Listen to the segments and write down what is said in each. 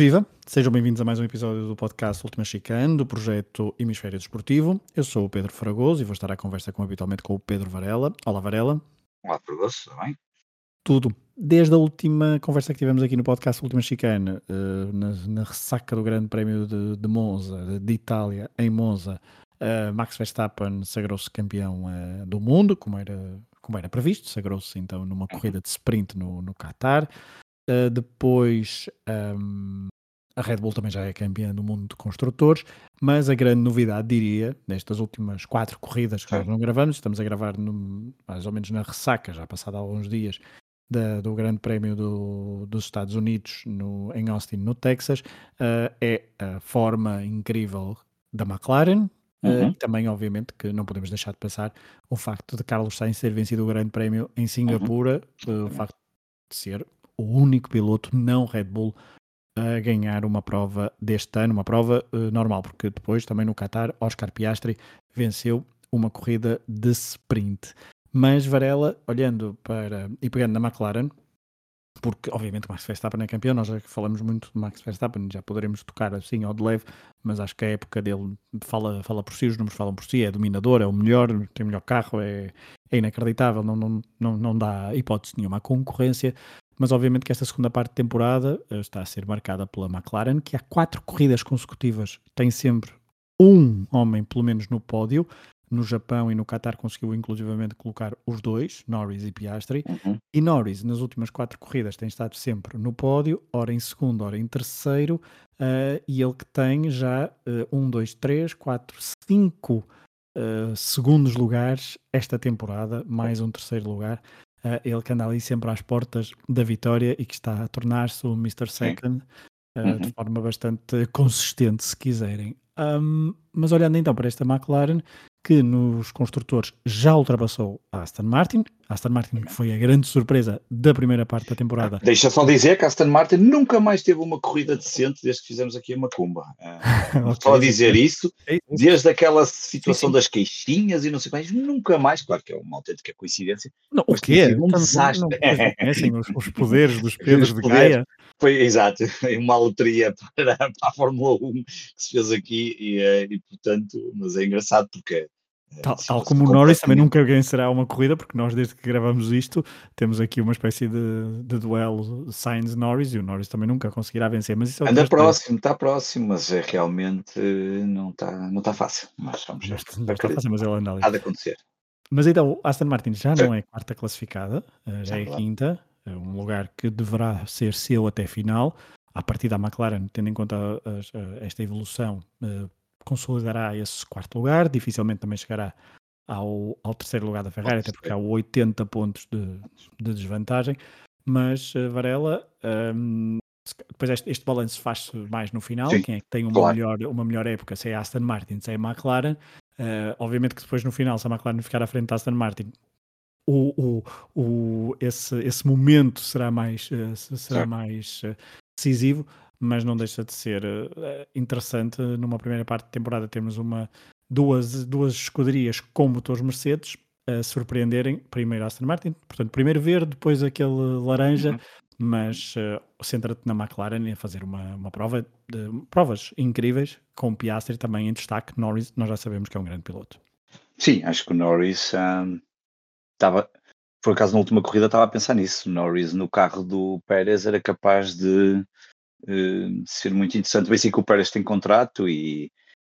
Viva! Sejam bem-vindos a mais um episódio do podcast Última Chicane, do projeto Hemisfério Desportivo. Eu sou o Pedro Fragoso e vou estar à conversa como habitualmente com o Pedro Varela. Olá, Varela. Olá, Fragoso, tudo bem? Tudo. Desde a última conversa que tivemos aqui no podcast Última Chicane, uh, na, na, ressaca do Grande Prémio de, de Monza, de Itália, em Monza, uh, Max Verstappen sagrou-se campeão uh, do mundo, como era, como era previsto, sagrou-se então numa corrida de sprint no, no Qatar. depois um, a Red Bull também já é campeã do mundo de construtores, mas a grande novidade, diria, nestas últimas quatro corridas que nós não gravamos, estamos a gravar no, mais ou menos na ressaca, já passado alguns dias, da, do Grande Prémio do, dos Estados Unidos no, em Austin, no Texas, uh, é a forma incrível da McLaren. Eh, uhum. Uh, também, obviamente, que não podemos deixar de passar o facto de Carlos Sainz ter vencido o Grande Prémio em Singapura, uhum. uh, o facto de ser o único piloto não Red Bull a ganhar uma prova deste ano, uma prova uh, normal, porque depois também no Qatar, Oscar Piastri venceu uma corrida de sprint. Mas Varela, olhando para e pegando na McLaren, porque obviamente Max Verstappen é campeão, nós já falamos muito de Max Verstappen, já poderemos tocar assim ao de leve, mas acho que a época dele fala, fala por si, os números falam por si, é dominador, é o melhor, tem o melhor carro, é, é inacreditável, não, não, não, não dá hipótese nenhuma à concorrência, mas obviamente que esta segunda parte de temporada eh, está a ser marcada pela McLaren, que há quatro corridas consecutivas tem sempre um homem, pelo menos, no pódio. No Japão e no Qatar conseguiu inclusivamente colocar os dois, Norris e Piastri. Uhum. E Norris, nas últimas quatro corridas, tem estado sempre no pódio, ora em segundo, ora em terceiro. Uh, e ele que tem já uh, um, dois, três, quatro, cinco uh, segundos lugares esta temporada, mais um terceiro lugar. Uh, ele que anda ali sempre às portas da vitória e que está a tornar-se o Mr. Second uh, uhum. de forma bastante consistente, se quiserem. Um, mas olhando então para esta McLaren, que nos construtores já ultrapassou a Aston Martin. A Aston Martin foi a grande surpresa da primeira parte da temporada. Deixa só dizer que a Aston Martin nunca mais teve uma corrida decente desde que fizemos aqui a Macumba. Uh, okay. Só dizer isso, desde aquela situação sim, sim. das queixinhas e não sei mais, nunca mais, claro que é uma autêntica coincidência. Não, o quê? Um desastre. Não, conhecem os, os poderes dos Pedros de Gaia. Foi, exato, uma loteria para, para a Fórmula 1 que se fez aqui e, eh, e portanto, mas é engraçado porque eh, Tal, tal como o Norris também nunca vencerá uma corrida, porque nós, desde que gravamos isto, temos aqui uma espécie de, de duelo Sainz-Norris e o Norris também nunca conseguirá vencer. Mas isso é Anda próximo, está próximo, mas é, realmente não está não tá fácil. Mas vamos ver. Não está fácil, mas ele anda ali. Há de acontecer. Mas então, Aston Martin já não é quarta classificada, eh, já é quinta. É um lugar que deverá ser seu até final. A partir da McLaren, tendo em conta esta evolução, eh, consolidará esse quarto lugar, dificilmente também chegará ao, ao terceiro lugar da Ferrari, até porque há 80 pontos de, de desvantagem. Mas uh, Varela, um, depois este, este balanço faz-se mais no final, Sim, quem é que tem uma, claro. melhor, uma melhor época, se é a Aston Martin, se é a McLaren. Uh, obviamente que depois no final, se a McLaren ficar à frente da Aston Martin, o, o, o, esse, esse momento será mais, uh, será mais uh, decisivo, mas não deixa de ser interessante. Numa primeira parte de temporada temos uma, duas, duas escuderias com motores Mercedes a surpreenderem primeiro Aston Martin, portanto, primeiro verde, depois aquele laranja, uhum. mas uh, centra-te na McLaren e a fazer uma, uma prova de provas incríveis, com Piastri também em destaque. Norris, nós já sabemos que é um grande piloto. Sim, acho que o Norris estava, por acaso na última corrida estava a pensar nisso. Norris no carro do Pérez era capaz de uh, ser muito interessante. Bem, sim que o Pérez tem contrato e,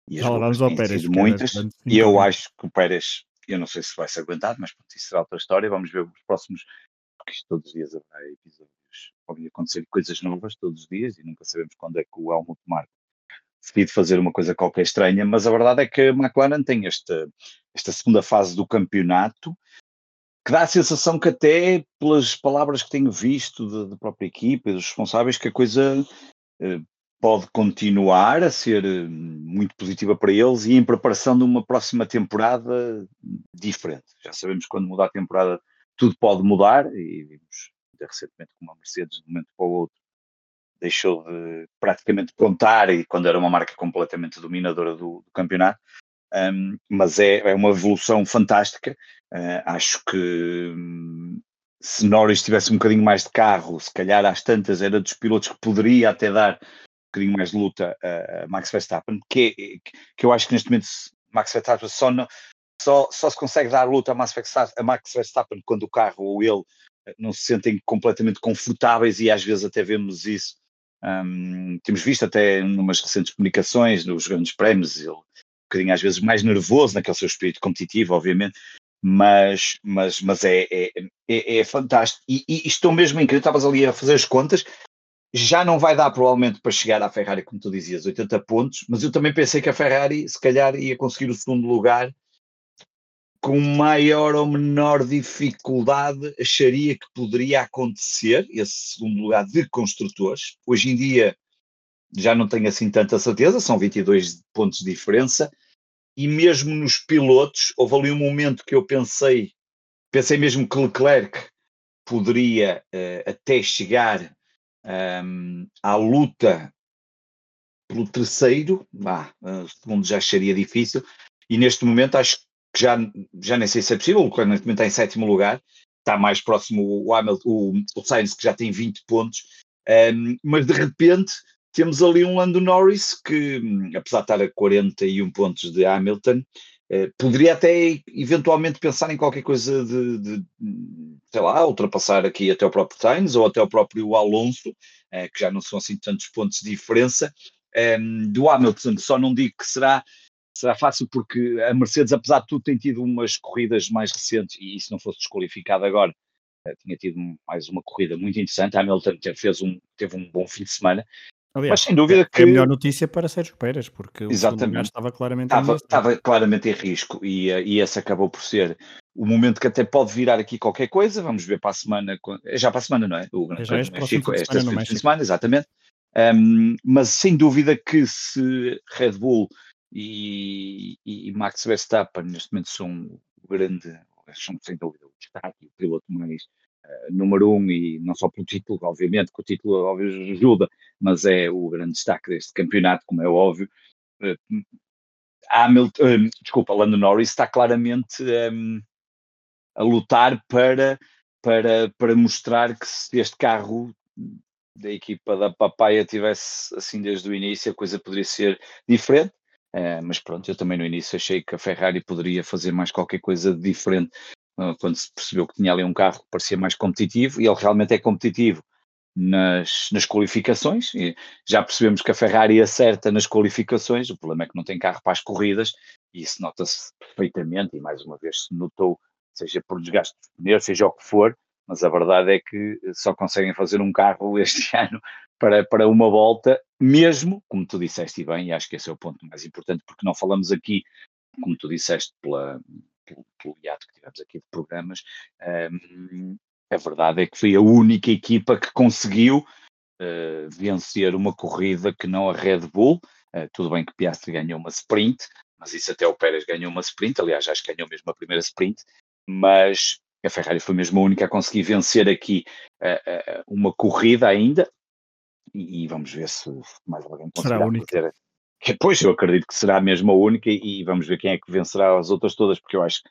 e Já vamos ao Pérez. Muitas, e eu acho que o Pérez eu não sei se vai ser aguentado, mas pronto, isso será outra história. Vamos ver os próximos, porque isto todos os dias haverá episódios, podem acontecer coisas novas todos os dias e nunca sabemos quando é que o Helmut Marko decide fazer uma coisa qualquer estranha, mas a verdade é que a McLaren tem esta, esta segunda fase do campeonato que dá a sensação que até pelas palavras que tenho visto da própria equipa e dos responsáveis que a coisa eh, pode continuar a ser eh, muito positiva para eles e em preparação de uma próxima temporada diferente. Já sabemos que quando mudar a temporada tudo pode mudar e vimos recentemente como a Mercedes de um momento para o outro deixou de praticamente contar e quando era uma marca completamente dominadora do, do campeonato. Um, mas é, é, uma evolução fantástica. Uh, acho que um, se Norris tivesse um bocadinho mais de carro, se calhar às tantas era dos pilotos que poderia até dar bocadinho mais de luta a Max Verstappen, que, que eu acho que neste momento Max Verstappen só, não, só, só se consegue dar luta a Max, Verstappen, a Max Verstappen quando o carro ou ele eh, não se sentem completamente confortáveis e às vezes até vemos isso. Um, temos visto até em umas recentes comunicações nos grandes prémios, ele um bocadinho às vezes mais nervoso naquele seu espírito competitivo, obviamente, mas, mas, mas é, é, é, é fantástico. E, e, estou mesmo incrível, estavas ali a fazer as contas, já não vai dar provavelmente para chegar à Ferrari, como tu dizias, 80 pontos, mas eu também pensei que a Ferrari se calhar ia conseguir o segundo lugar com maior ou menor dificuldade acharia que poderia acontecer esse segundo lugar de construtores. Hoje em dia já não tenho assim tanta certeza, são 22 pontos de diferença, e mesmo nos pilotos, houve ali um momento que eu pensei, pensei mesmo que Leclerc poderia uh, até chegar um, à luta pelo terceiro, bah, o segundo já acharia difícil, e neste momento acho que já, já nem sei se é possível, o Leclerc neste momento está em sétimo lugar, está mais próximo o, Hamilton, o, o Sainz que já tem 20 pontos, um, mas de repente temos ali um Lando Norris que, apesar de estar a 41 pontos de Hamilton, eh, poderia até eventualmente pensar em qualquer coisa de, de, sei lá, ultrapassar aqui até o próprio Sainz ou até o próprio Alonso, eh, que já não são assim tantos pontos de diferença. Eh, do Hamilton só não digo que será, será fácil porque a Mercedes, apesar de tudo, tem tido umas corridas mais recentes e se não fosse desqualificado agora, eh, tinha tido mais uma corrida muito interessante. Hamilton fez um, teve um bom fim de semana, Aliás, Mas sem dúvida é, que. É a melhor notícia para Sérgio Pérez, porque Exatamente. o estava claramente estava, em estava claramente em risco e, eh, e esse acabou por ser o momento que até pode virar aqui qualquer coisa. Vamos ver para a semana. É já para a semana, não é? O Grande é já México, esta semana, de semana, exatamente. Um, mas sem dúvida que se Red Bull e, e, Max Verstappen neste momento são o grande, são sem dúvida o destaque, o piloto mais número um e não só pelo título, obviamente, que o título óbvio ajuda, mas é o grande destaque deste campeonato, como é óbvio. Hamilton, uh, desculpa, Lando Norris está claramente um, a lutar para, para, para mostrar que se este carro da equipa da Papaya tivesse assim desde o início, a coisa poderia ser diferente. Uh, mas pronto, eu também no início achei que a Ferrari poderia fazer mais qualquer coisa de diferente quando se percebeu que tinha ali um carro que parecia mais competitivo e ele realmente é competitivo nas, nas qualificações. E já percebemos que a Ferrari acerta nas qualificações, o problema é que não tem carro para as corridas, e isso nota-se perfeitamente, e mais uma vez se notou, seja por desgaste de pneus, seja o que for, mas a verdade é que só conseguem fazer um carro este ano para, para uma volta, mesmo, como tu disseste e bem, e acho que esse é o ponto mais importante, porque não falamos aqui, como tu disseste, pela, pelo, hiato que tivemos aqui de programas, um, a verdade é que foi a única equipa que conseguiu uh, vencer uma corrida que não a Red Bull. Uh, tudo bem que Piastri ganhou uma sprint, mas isso até o Pérez ganhou uma sprint. Aliás, acho que ganhou mesmo a primeira sprint. Mas a Ferrari foi mesmo a única a conseguir vencer aqui uh, uma corrida ainda. E, e, vamos ver se mais alguém conseguirá será a única. Fazer. Pois, eu acredito que será mesmo a única e, vamos ver quem é que vencerá as outras todas, porque eu acho que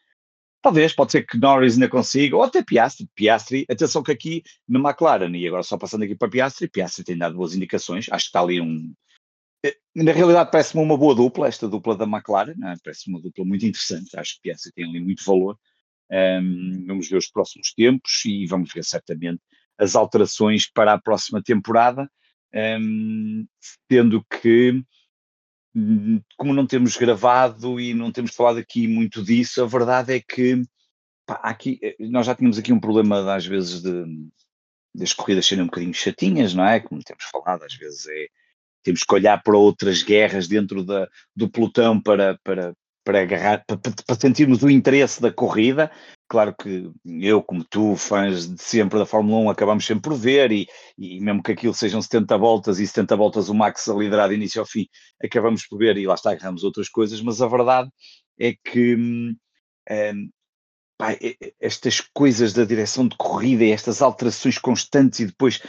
Talvez, pode ser que Norris ainda consiga, ou até Piastri. Piastri, atenção que aqui na McLaren, e agora só passando aqui para Piastri, Piastri tem dado boas indicações, acho que está ali um. Eh, na realidade, parece-me uma boa dupla, esta dupla da McLaren, é? parece uma dupla muito interessante, acho que Piastri tem ali muito valor. Um, vamos ver os próximos tempos e vamos ver certamente as alterações para a próxima temporada, um, tendo que como não temos gravado e não temos falado aqui muito disso, a verdade é que pá, aqui, eh, nós já tínhamos aqui um problema às vezes de, das corridas serem um bocadinho chatinhas, não é? Como temos falado, às vezes é, temos que olhar para outras guerras dentro da, do pelotão para, para, para agarrar, para, para sentirmos o interesse da corrida. Claro que eu, como tu, fãs de sempre da Fórmula 1, acabamos sempre por ver, e, e mesmo que aquilo sejam 70 voltas e 70 voltas o Max a liderar de início ao fim, acabamos por ver, e lá está, agarramos outras coisas, mas a verdade é que hum, hum, pá, estas coisas da direção de corrida e estas alterações constantes e depois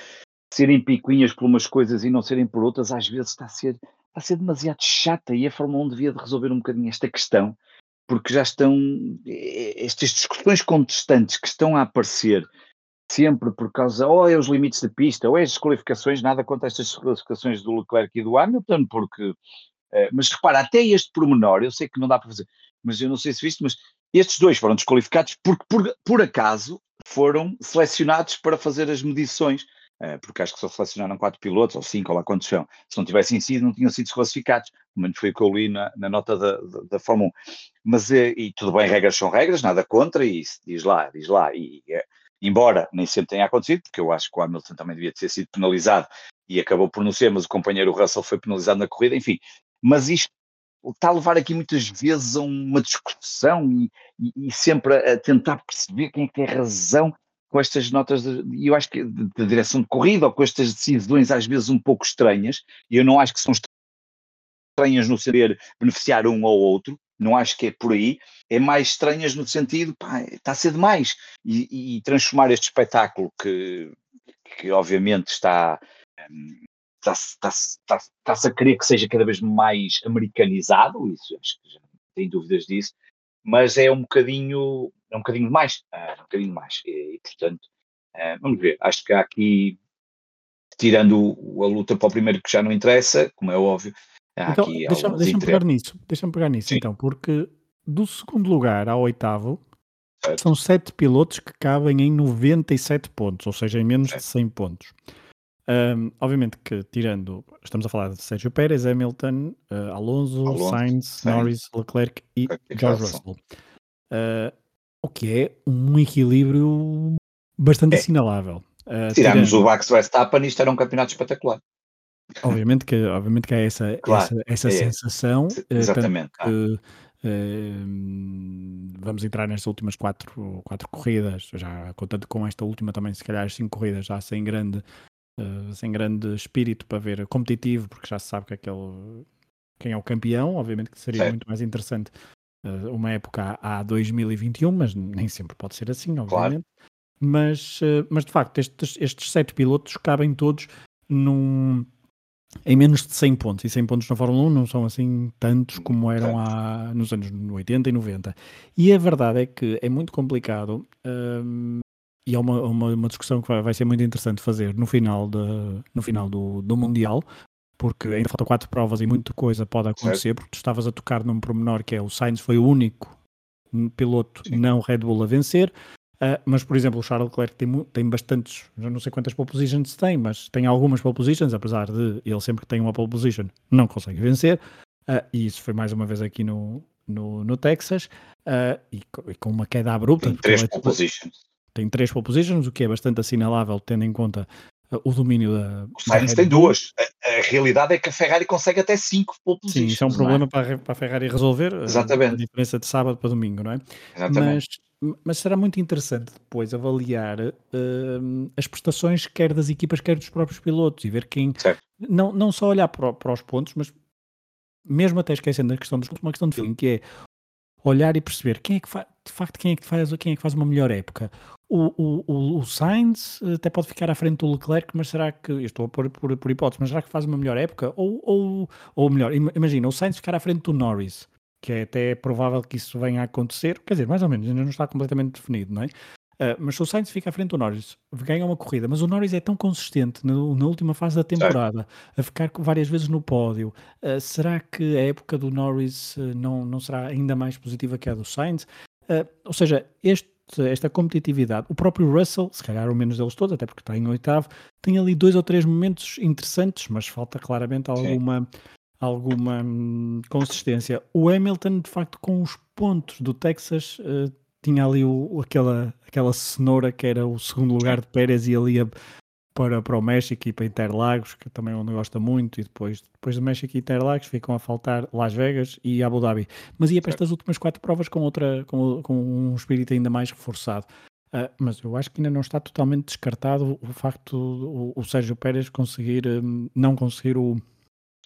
serem picuinhas por umas coisas e não serem por outras, às vezes está a ser, a ser demasiado chata e a Fórmula 1 devia de resolver um bocadinho esta questão porque já estão estas discussões constantes que estão a aparecer sempre por causa, ou é os limites da pista, ou é as qualificações, nada contra estas qualificações do Leclerc e do Hamilton, porque, uh, mas repara, até este pormenor, eu sei que não dá para fazer, mas eu não sei se viste, mas estes dois foram desqualificados porque por, por acaso foram selecionados para fazer as medições, porque acho que só selecionaram quatro pilotos, ou cinco, ou lá quantos são, se não tivessem sido, não tinham sido desclassificados, pelo menos foi o que eu li na, na nota da, da, da Fórmula 1. Mas, uh, e tudo bem, regras são regras, nada contra, e diz lá, diz lá, e embora nem sempre tenha acontecido, porque eu acho que o Hamilton também devia ter sido penalizado e acabou por não ser, mas o companheiro Russell foi penalizado na corrida, enfim. Mas isto está a levar aqui muitas vezes a uma discussão e, e, e sempre a, tentar perceber quem é que tem razão com estas notas, e eu acho que da direção de corrida ou com estas decisões às vezes um pouco estranhas, e eu não acho que são estranhas no saber beneficiar um ou outro, não acho que é por aí, é mais estranhas no sentido, pá, está a ser demais, e, e transformar este espetáculo que, que obviamente está, está-se está, está, está a querer que seja cada vez mais americanizado, isso acho que já tenho dúvidas disso, mas é um bocadinho, é um bocadinho mais, é um bocadinho mais, e, portanto, é, vamos ver, acho que há aqui, tirando a luta para o primeiro que já não interessa, como é óbvio, então, deixa-me deixa pegar nisso, deixa-me pegar nisso Sim. então, porque do segundo lugar ao oitavo certo. são sete pilotos que cabem em 97 pontos, ou seja, em menos certo. de 100 pontos. Um, obviamente que, tirando, estamos a falar de Sérgio Pérez, Hamilton, uh, Alonso, Alonso, Sainz, Norris, Leclerc e George Russell. Uh, o que é um equilíbrio bastante é. assinalável. Uh, Tiramos tirando... o Max Verstappen, isto era um campeonato espetacular. Obviamente que, obviamente que há essa, claro, essa, essa é, sensação. Eh, exatamente. Que, uh, vamos entrar nestas últimas quatro, quatro corridas, já contando com esta última também, se calhar as cinco corridas, já sem grande, uh, sem grande espírito para ver competitivo, porque já se sabe que aquele, quem é o campeão, obviamente que seria muito mais interessante uma época a 2021, mas nem sempre pode ser assim, obviamente. Claro. Mas, mas de facto, estes, estes sete pilotos cabem todos num, em menos de 100 pontos. E 100 pontos na Fórmula 1 não são assim tantos como eram há, nos anos 80 e 90. E a verdade é que é muito complicado um, e é uma, uma, uma, discussão que vai, vai, ser muito interessante fazer no final, de, no final do, do Mundial, porque ainda faltam quatro provas e muita coisa pode acontecer, certo. porque tu estavas a tocar num pormenor que é o Sainz foi o único piloto Sim. não Red Bull a vencer. Uh, mas, por exemplo, o Charles Leclerc tem, tem bastantes, já não sei quantas pole positions tem, mas tem algumas pole positions, apesar de ele sempre que tem uma pole position não consegue vencer, uh, e isso foi mais uma vez aqui no, no, no Texas, uh, e, e, com uma queda abrupta. Tem três pole positions. Tem três pole positions, o que é bastante assinalável, tendo em conta o domínio da. O Sainz tem duas. A, a, realidade é que a Ferrari consegue até cinco pole positions. Sim, isso é um é? problema é? para, para a Ferrari resolver. Exatamente. A diferença de sábado para domingo, não é? Exatamente. Mas mas será muito interessante depois avaliar uh, as prestações quer das equipas, quer dos próprios pilotos e ver quem. Não, não só olhar para, para, os pontos, mas mesmo até esquecendo a questão dos pontos, uma questão de feeling, que é olhar e perceber quem é que faz, de facto, quem é que faz, quem é que faz uma melhor época. O, o, o, Sainz até pode ficar à frente do Leclerc, mas será que, eu estou a pôr por, por hipótese, mas será que faz uma melhor época? Ou, ou, ou melhor, imagina, o Sainz ficar à frente do Norris que é até provável que isso venha a acontecer, quer dizer, mais ou menos, ainda não está completamente definido, não é? Uh, mas se o Sainz fica à frente do Norris, ganha uma corrida, mas o Norris é tão consistente na, na última fase da temporada, a ficar várias vezes no pódio, uh, será que a época do Norris uh, não, não será ainda mais positiva que a do Sainz? Ou seja, este, esta competitividade, o próprio Russell, se calhar o menos deles todos, até porque está em oitavo, tem ali dois ou três momentos interessantes, mas falta claramente alguma. Sim alguma hum, consistência. O Hamilton, de facto, com os pontos do Texas, uh, tinha ali o, aquela, aquela cenoura que era o segundo lugar de Pérez e ali ia para, para o México e para Interlagos, que também é onde gosta muito, e depois, depois do México e Interlagos ficam a faltar Las Vegas e Abu Dhabi. Mas ia para estas últimas quatro provas com, outra, com, com um espírito ainda mais reforçado. Uh, mas eu acho que ainda não está totalmente descartado o facto o, o Sérgio Pérez conseguir um, não conseguir o,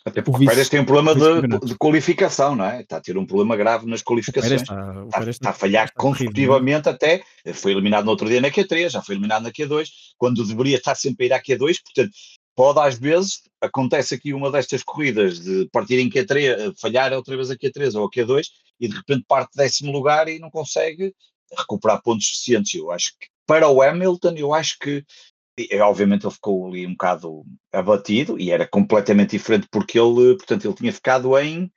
até porque o, o Pérez tem um problema de, de, qualificação, não é? Está a ter um problema grave nas qualificações. Está, está, está, a falhar está consecutivamente até. Foi eliminado no outro dia na Q3, já foi eliminado na Q2, quando deveria estar sempre a ir à Q2. Portanto, pode às vezes, acontece aqui uma destas corridas de partir em Q3, falhar outra vez a Q3 ou a Q2 e de repente parte décimo lugar e não consegue recuperar pontos suficientes. Eu acho que para o Hamilton, eu acho que obviamente ele ficou ali um bocado abatido e era completamente diferente porque ele, portanto, ele tinha ficado em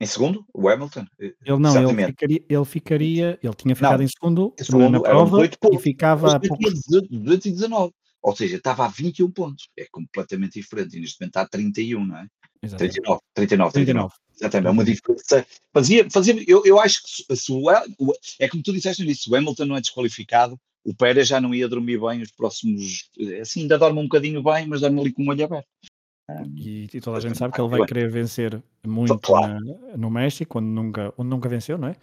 em segundo, o Hamilton? Ele não, ele ficaria, ele ficaria, ele tinha ficado não, em segundo, segundo na prova e ficava a poucos... 219. Ou seja, estava a 21 pontos. É completamente diferente. E neste momento está a 31, não é? Exatamente. 39, 39, 39. 39. Exatamente, é uma diferença. Fazia, fazia, eu, eu acho que se, o, é como tu disseste nisso, se o Hamilton não é desqualificado, o Pérez já não ia dormir bem os próximos. Assim, ainda dorme um bocadinho bem, mas dorme ali com o olho aberto. E, e, toda a gente sabe que ele vai querer vencer muito claro. na, no México, onde nunca, onde nunca venceu, não é?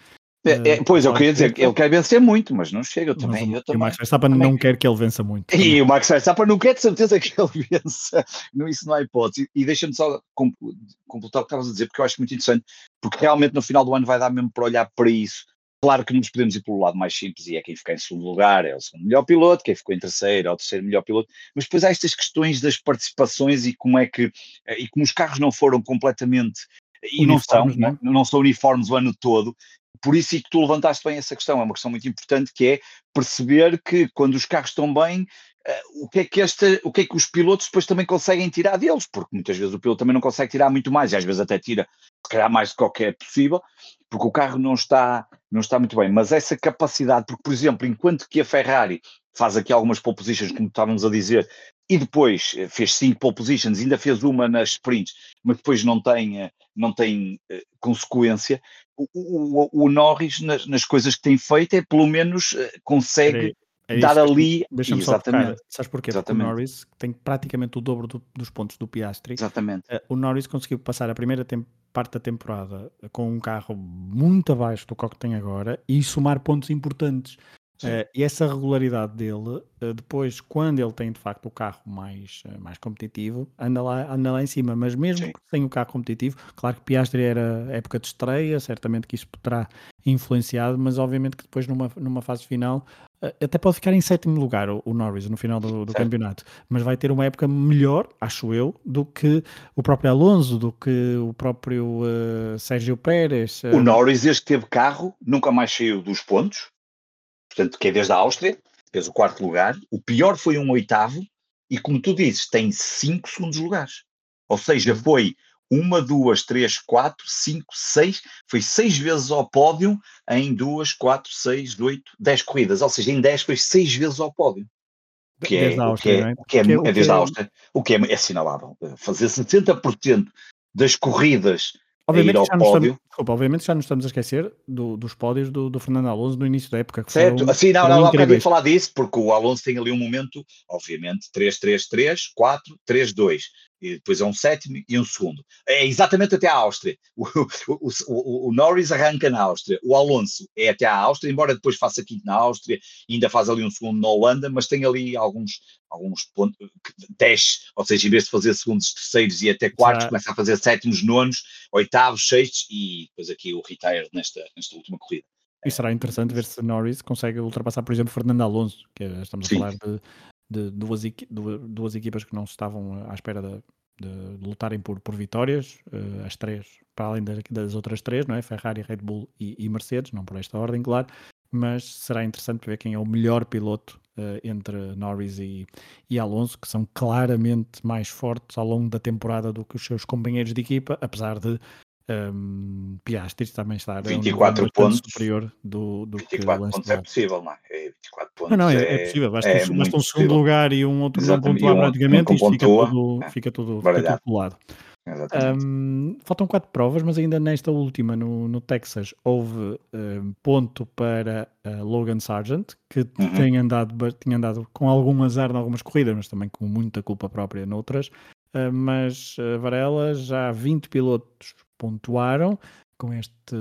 É, é, pois, eu queria dizer que ele quer vencer muito, mas não chega. Eu também, mas, eu também, o Max Verstappen não quer que ele vença muito. E também. o Max Verstappen não quer de certeza que ele vença. Não, isso não há hipótese. E deixa-me só completar o que estavas a dizer, porque eu acho muito interessante, porque realmente no final do ano vai dar mesmo para olhar para isso. Claro que nos podemos ir pelo lado mais simples e é quem fica em segundo lugar, é o segundo melhor piloto, quem ficou em terceiro é o terceiro melhor piloto, mas depois há estas questões das participações e como é que, e como os carros não foram completamente e não são, não, é? não são uniformes o ano todo, por isso é que tu levantaste bem essa questão, é uma questão muito importante que é perceber que quando os carros estão bem, uh, o, que é que esta, o que é que os pilotos depois também conseguem tirar deles, porque muitas vezes o piloto também não consegue tirar muito mais, e às vezes até tira, se calhar mais do que qualquer possível, porque o carro não está, não está muito bem, mas essa capacidade, porque por exemplo, enquanto que a Ferrari faz aqui algumas pole positions, como estávamos a dizer, e depois eh, fez cinco pole positions, ainda fez uma nas sprints, mas depois não tem, eh, não tem uh, consequência. O, o, o Norris, nas, nas, coisas que tem feito, é pelo menos consegue é dar ali. Deixa-me só tocar. Sabes porquê? Exatamente. Porque o Norris tem praticamente o dobro do, dos pontos do Piastri. Exatamente. Uh, o Norris conseguiu passar a primeira parte da temporada com um carro muito abaixo do que tem agora e somar pontos importantes. Uh, e essa regularidade dele, uh, depois, quando ele tem de facto o carro mais, uh, mais competitivo, anda lá, anda lá em cima. Mas mesmo Sim. sem o carro competitivo, claro que Piastri era época de estreia, certamente que isso terá influenciado, mas obviamente que depois numa, numa fase final até pode ficar em sétimo lugar o, Norris no final do, do campeonato, mas vai ter uma época melhor, acho eu, do que o próprio Alonso, do que o próprio Sérgio Pérez. O Norris, desde que teve carro, nunca mais saiu dos pontos portanto, que é desde a Áustria, fez o quarto lugar, o pior foi um oitavo, e como tu dizes, tem cinco segundos lugares. Ou seja, uhum. foi uma, duas, três, quatro, cinco, seis, foi seis vezes ao pódio em duas, quatro, seis, oito, dez corridas. Ou seja, em dez foi seis vezes ao pódio. Que é, desde a Áustria, é? o que é, o que é, é, desde a Áustria, o que é, é assinalável. Fazer 70% das corridas Obviamente já, estamos, desculpa, obviamente já nos estamos a esquecer do, dos pódios do, do, Fernando Alonso no início da época. certo, foram, assim, não, não, não, não falar disso, porque o Alonso tem ali um momento, obviamente, 3-3-3, 4-3-2 e depois é um sétimo e um segundo. É exatamente até a Áustria. O, o, o, o, Norris arranca na Áustria, o Alonso é até a Áustria, embora depois faça quinto na Áustria, ainda faz ali um segundo na Holanda, mas tem ali alguns, alguns pontos, 10, ou seja, em vez de fazer segundos, terceiros e até quartos, Já. começa a fazer sétimos, nonos, oitavos, sextos e depois aqui o retire nesta, nesta última corrida. E será interessante ver se Norris consegue ultrapassar, por exemplo, Fernando Alonso, que estamos Sim. a falar de de duas, duas equipas que não estavam à espera de, de lutarem por, por vitórias, uh, as três, para além das, das, outras três, não é? Ferrari, Red Bull e, e, Mercedes, não por esta ordem, claro, mas será interessante ver quem é o melhor piloto uh, entre Norris e, e Alonso, que são claramente mais fortes ao longo da temporada do que os seus companheiros de equipa, apesar de um, Piastri também está 24 um pontos superior do, do 24 que pontos é possível, não é? 24 pontos não, não, é, é, é possível, basta, é basta um segundo lugar e um outro Exatamente. não pontuar um, praticamente um e fica tudo, é. fica tudo, fica tudo colado. Um, faltam quatro provas, mas ainda nesta última, no, no Texas, houve um, ponto para uh, Logan Sargent, que uhum. tem andado, tinha andado com algum azar em algumas corridas, mas também com muita culpa própria noutras. Uh, mas uh, Varela já 20 pilotos pontuaram com este,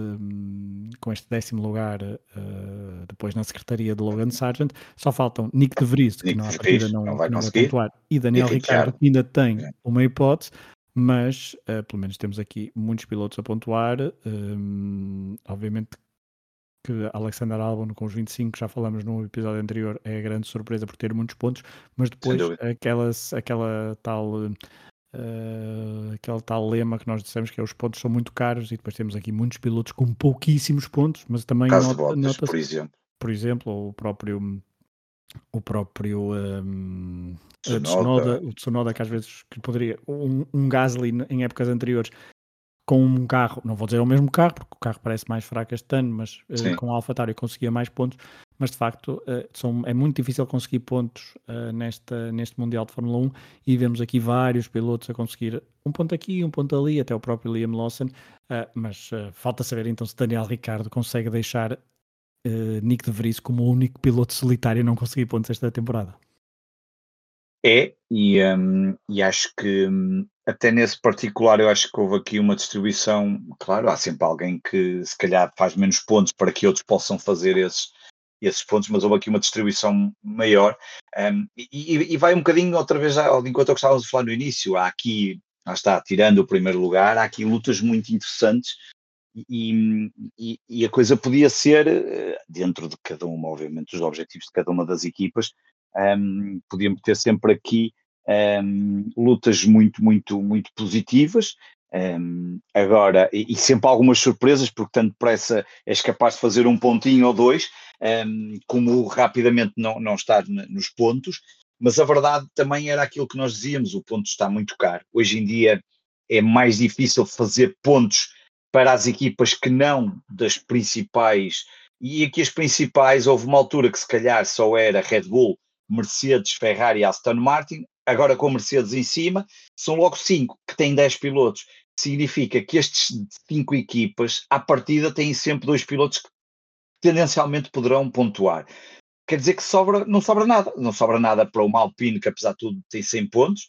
com este décimo lugar uh, depois na secretaria de Logan Sargent. Só faltam Nick de Vries, que não, partida não, não, vai, não vai pontuar, e Daniel e Ricardo, que ainda tem é. uma hipótese, mas uh, pelo menos temos aqui muitos pilotos a pontuar. Um, obviamente que Alexander Albon com os 25, já falamos no episódio anterior, é a grande surpresa por ter muitos pontos, mas depois aquela, aquela tal Uh, aquele tal lema que nós dissemos que é os pontos são muito caros e depois temos aqui muitos pilotos com pouquíssimos pontos, mas também nota, nota por exemplo. Por exemplo, o próprio o próprio um, Tsunoda. Tsunoda, o Tsunoda que às vezes que poderia, um, um Gasly em épocas anteriores com um carro, não vou dizer o mesmo carro, porque o carro parece mais fraco este ano, mas uh, com a AlphaTauri conseguia mais pontos, mas de facto uh, são, é muito difícil conseguir pontos uh, nesta, neste Mundial de Fórmula 1 e vemos aqui vários pilotos a conseguir um ponto aqui, um ponto ali, até o próprio Liam Lawson, mas falta saber então se Daniel Ricardo consegue deixar Nick de Vries como o único piloto solitário a não conseguir pontos esta temporada. É, e, um, e acho que um, até nesse particular eu acho que houve aqui uma distribuição, claro, há sempre alguém que se calhar faz menos pontos para que outros possam fazer esses, esses pontos, mas houve aqui uma distribuição maior. Um, e, e, vai um bocadinho outra vez ao enquanto estávamos a falar no início, há aqui, lá está, tirando o primeiro lugar, há aqui lutas muito interessantes e, e, e, a coisa podia ser, eh, dentro de cada uma, obviamente, dos objetivos de cada uma das equipas, um, podíamos ter sempre aqui um, lutas muito, muito, muito positivas. Um, agora, e, e, sempre algumas surpresas, porque tanto depressa és capaz de fazer um pontinho ou dois, como rapidamente não, não estar nos pontos, mas a verdade também era aquilo que nós dizíamos: o ponto está muito caro. Hoje em dia é mais difícil fazer pontos para as equipas que não das principais, e aqui as principais, houve uma altura que se calhar só era Red Bull Mercedes, Ferrari e Aston Martin, agora com Mercedes em cima, são logo cinco que têm 10 pilotos. Significa que estes cinco equipas, à partida, têm sempre dois pilotos que tendencialmente poderão pontuar. Quer dizer que sobra, não sobra nada. Não sobra nada para uma Alpine, que apesar de tudo tem 100 pontos,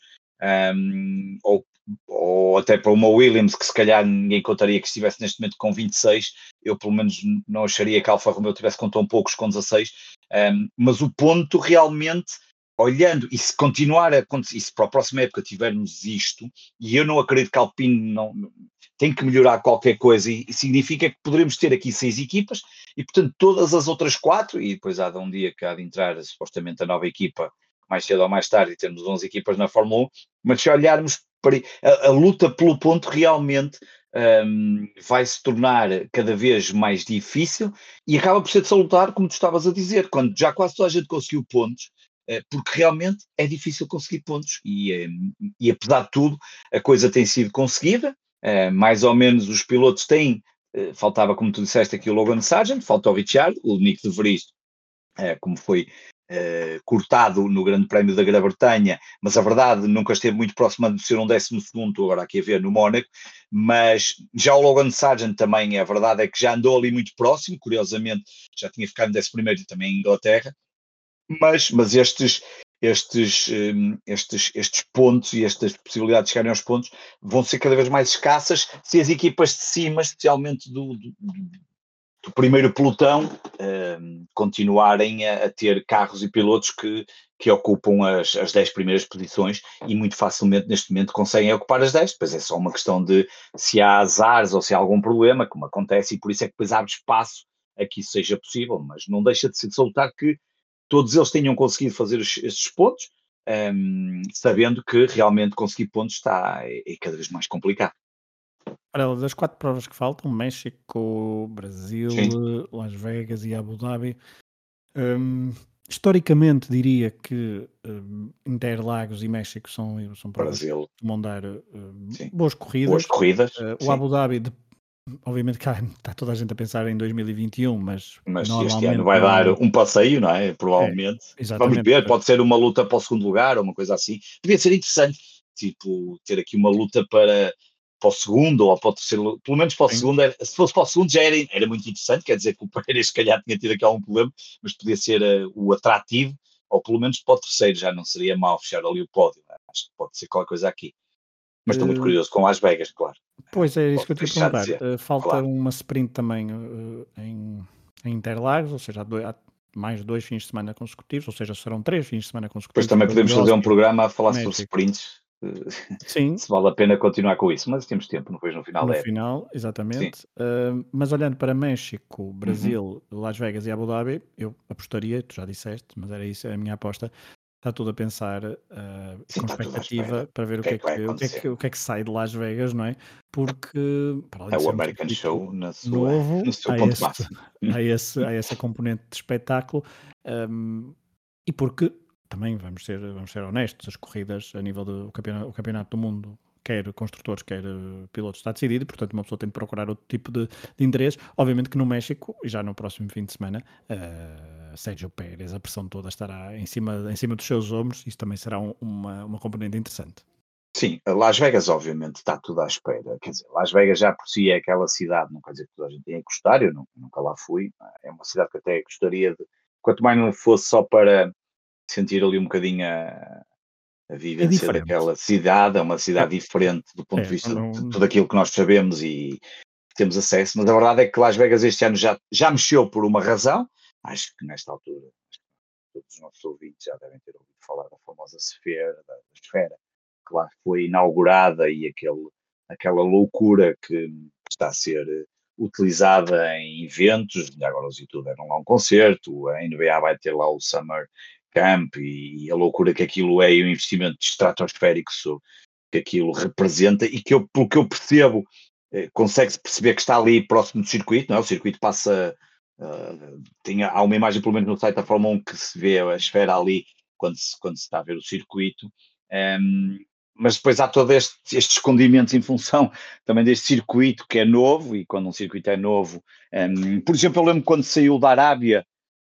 um, ou ou até para uma Williams, que se calhar ninguém contaria que estivesse neste momento com 26, eu pelo menos não acharia que a Alfa Romeo tivesse com tão poucos, com 16, um, mas o ponto realmente, olhando, e se continuar a acontecer, e se para a próxima época tivermos isto, e eu não acredito que a Alpine não, tem que melhorar qualquer coisa, e, e significa que poderemos ter aqui seis equipas, e portanto todas as outras quatro, e depois há de um dia que há de entrar supostamente a nova equipa, mais cedo ou mais tarde, e temos 11 equipas na Fórmula 1, mas se olharmos a, a luta pelo ponto realmente um, vai se tornar cada vez mais difícil e acaba por ser de salutar, como tu estavas a dizer, quando já quase toda a gente conseguiu pontos, uh, porque realmente é difícil conseguir pontos e, um, e apesar de tudo a coisa tem sido conseguida, uh, mais ou menos os pilotos têm, uh, faltava como tu disseste aqui o Logan Sargent, falta o Richard, o Nick de Vries, como foi eh, cortado no Grande Prémio da Grã-Bretanha, mas a verdade nunca esteve muito próximo de ser um décimo segundo, agora aqui a ver no Mónaco, mas já o Logan Sargent também, a verdade é que já andou ali muito próximo, curiosamente já tinha ficado décimo primeiro também em Inglaterra, mas, mas estes, estes, eh, estes, estes pontos e estas possibilidades de chegarem aos pontos vão ser cada vez mais escassas se as equipas de cima, especialmente do, do, do primeiro pelotão uh, continuarem a, a, ter carros e pilotos que, que ocupam as, as 10 primeiras posições e muito facilmente neste momento conseguem ocupar as 10, depois é só uma questão de se há azares ou se há algum problema, como acontece, e por isso é que depois abre espaço a que isso seja possível, mas não deixa de de soltar que todos eles tenham conseguido fazer estes pontos, um, sabendo que realmente conseguir pontos está, é, é cada vez mais complicado. Olha, das quatro provas que faltam, México, Brasil, Sim. Las Vegas e Abu Dhabi, um, historicamente diria que um, Interlagos e México são, são provas Brasil. que vão dar um, boas corridas. Boas corridas. Uh, o Abu Dhabi, de, obviamente cá está toda a gente a pensar em 2021, mas, mas este ano vai dar um passeio, não é? Provavelmente. É, Vamos ver, pode ser uma luta para o segundo lugar ou uma coisa assim. Devia ser interessante, tipo, ter aqui uma luta para para o segundo ou para o terceiro, pelo menos para o Sim. segundo, era, se fosse para o segundo já era, era muito interessante, quer dizer que o Pereira se calhar tinha tido aqui algum problema, mas podia ser uh, o atrativo, ou pelo menos para o terceiro já não seria mal fechar ali o pódio, né? acho que pode ser qualquer coisa aqui. Mas estou uh, muito curioso com Las Vegas, claro. Pois é, isso pode que eu te perguntar. Uh, falta claro. uma sprint também em, em Interlagos, ou seja, há, dois, há mais dois fins de semana consecutivos, ou seja, serão três fins de semana consecutivos. Depois também podemos fazer um programa a falar México. sobre sprints Sim. se vale a pena continuar com isso, mas temos tempo, depois no final no é. final, exatamente. Uh, mas olhando para México, uhum. Brasil, uhum. Las Vegas e Abu Dhabi, eu apostaria, tu já disseste, mas era isso a minha aposta. Está tudo a pensar uh, Sim, com expectativa para ver o que, é que, é que, o, que é que, o que é que sai de Las Vegas, não é? Porque é o American Show na sua, novo, no seu há ponto esse, máximo. Há, esse, há essa componente de espetáculo. Um, e porque também vamos ser, vamos ser honestos, as corridas a nível do campeonato, o campeonato do mundo quer construtores, quer uh, pilotos, está decidido, portanto uma pessoa tem de procurar outro tipo de, de interesse. Obviamente que no México, já no próximo fim de semana, uh, Sérgio Pérez, a pressão toda estará em cima, em cima dos seus ombros, isso também será um, uma, uma componente interessante. Sim, Las Vegas obviamente está tudo à espera, quer dizer, Las Vegas já por si é aquela cidade, não quer dizer que toda a gente tenha que gostar, eu nunca lá fui, é uma cidade que até gostaria de, quanto mais não fosse só para sentir ali um bocadinho a, a vivência é daquela cidade, é uma cidade é. diferente do ponto é, de vista não... de tudo aquilo que nós sabemos e temos acesso, mas a verdade é que Las Vegas este ano já, já mexeu por uma razão, acho que nesta altura todos os nossos ouvintes já devem ter ouvido falar da famosa esfera, da, esfera que lá foi inaugurada e aquele, aquela loucura que está a ser utilizada em eventos, agora os YouTube deram lá um concerto, a NBA vai ter lá o Summer Camp e, e a loucura que aquilo é e o investimento estratosférico que aquilo representa e que eu, pelo que eu percebo, eh, consegue-se perceber que está ali próximo do circuito, não é? O circuito passa, uh, tem, há uma imagem pelo menos no site da Fórmula 1 que se vê a esfera ali quando se, quando se está a ver o circuito, um, ehm, mas depois há todo este, este escondimento em função também deste circuito que é novo, e quando um circuito é novo, um, ehm, por exemplo, eu lembro quando saiu da Arábia,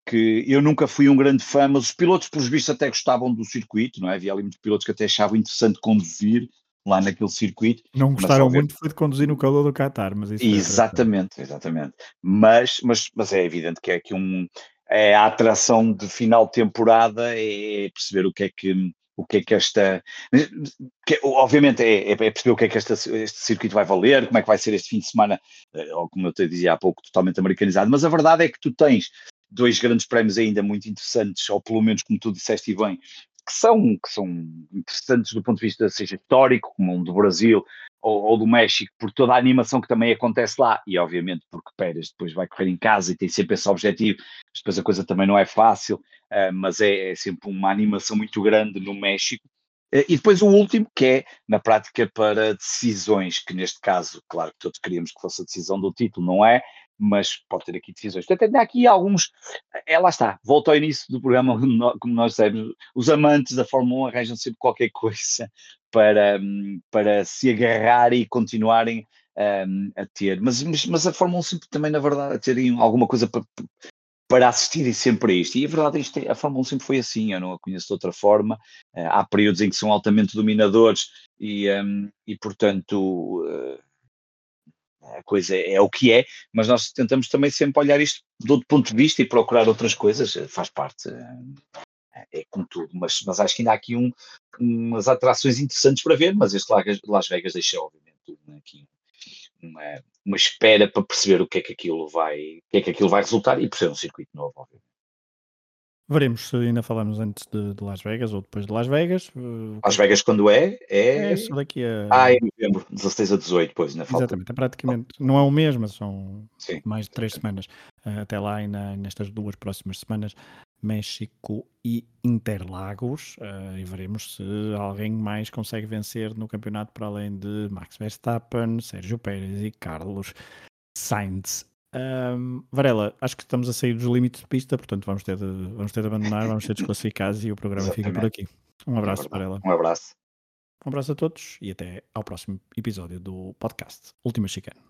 que eu nunca fui um grande fã, mas os pilotos, pelos vistos, até gostavam do circuito, não é? Havia ali muitos pilotos que até achavam interessante conduzir lá naquele circuito. Não gostaram muito foi de conduzir no calor do Qatar, mas isso Exatamente, exatamente. Mas, mas, mas é evidente que é que um é a atração de final de temporada é perceber o que é que o que é que esta. Que, obviamente é, é, perceber o que é que esta, este circuito vai valer, como é que vai ser este fim de semana, eh, ou como eu te dizia há pouco, totalmente americanizado. Mas a verdade é que tu tens dois grandes prémios ainda muito interessantes, ou pelo menos como tu disseste bem, que são, que são interessantes do ponto de vista seja histórico, como um do Brasil ou, ou, do México, por toda a animação que também acontece lá, e obviamente porque Pérez depois vai correr em casa e tem sempre esse objetivo, depois a coisa também não é fácil, uh, mas é, é, sempre uma animação muito grande no México. Uh, e depois o último, que é na prática para decisões, que neste caso, claro que todos queríamos que fosse a decisão do título, não é? mas pode ter aqui decisões. Portanto, ainda aqui alguns. É, lá está, volto ao início do programa, como nós sabemos, os amantes da Fórmula 1 arranjam sempre qualquer coisa para, para se agarrar e continuarem um, a ter. Mas, mas, mas, a Fórmula 1 sempre também, na verdade, a terem alguma coisa para, para assistirem sempre a isto. E a verdade é que a Fórmula 1 sempre foi assim, eu não a conheço de outra forma. Uh, há períodos em que são altamente dominadores e, um, e portanto. Uh, a coisa é o que é, mas nós tentamos também sempre olhar isto de outro ponto de vista e procurar outras coisas, eh, faz parte, eh, é como tudo, mas, mas acho que ainda há aqui um, umas atrações interessantes para ver, mas este Las Vegas deixa obviamente aqui uma, uma espera para perceber o que é que aquilo vai, o que é que aquilo vai resultar e por ser um circuito novo, obviamente. Veremos se ainda falamos antes de, de, Las Vegas ou depois de Las Vegas. Eh, Las Vegas quando é? É, é só daqui a... Ah, em novembro, 16 a 18, pois, ainda falta. Exatamente, é praticamente, não é o mês, mas são Sim. mais de três semanas. Uh, até lá, e nestas duas próximas semanas, México e Interlagos. Uh, e veremos se alguém mais consegue vencer no campeonato para além de Max Verstappen, Sérgio Pérez e Carlos Sainz. Um, Varela, acho que estamos a sair dos limites de pista, portanto vamos ter de, vamos ter de abandonar, vamos ser desclassificados e o programa Exatamente. fica por aqui. Um abraço, é Varela. Um abraço. Um abraço a todos e até ao próximo episódio do podcast Última Chicana.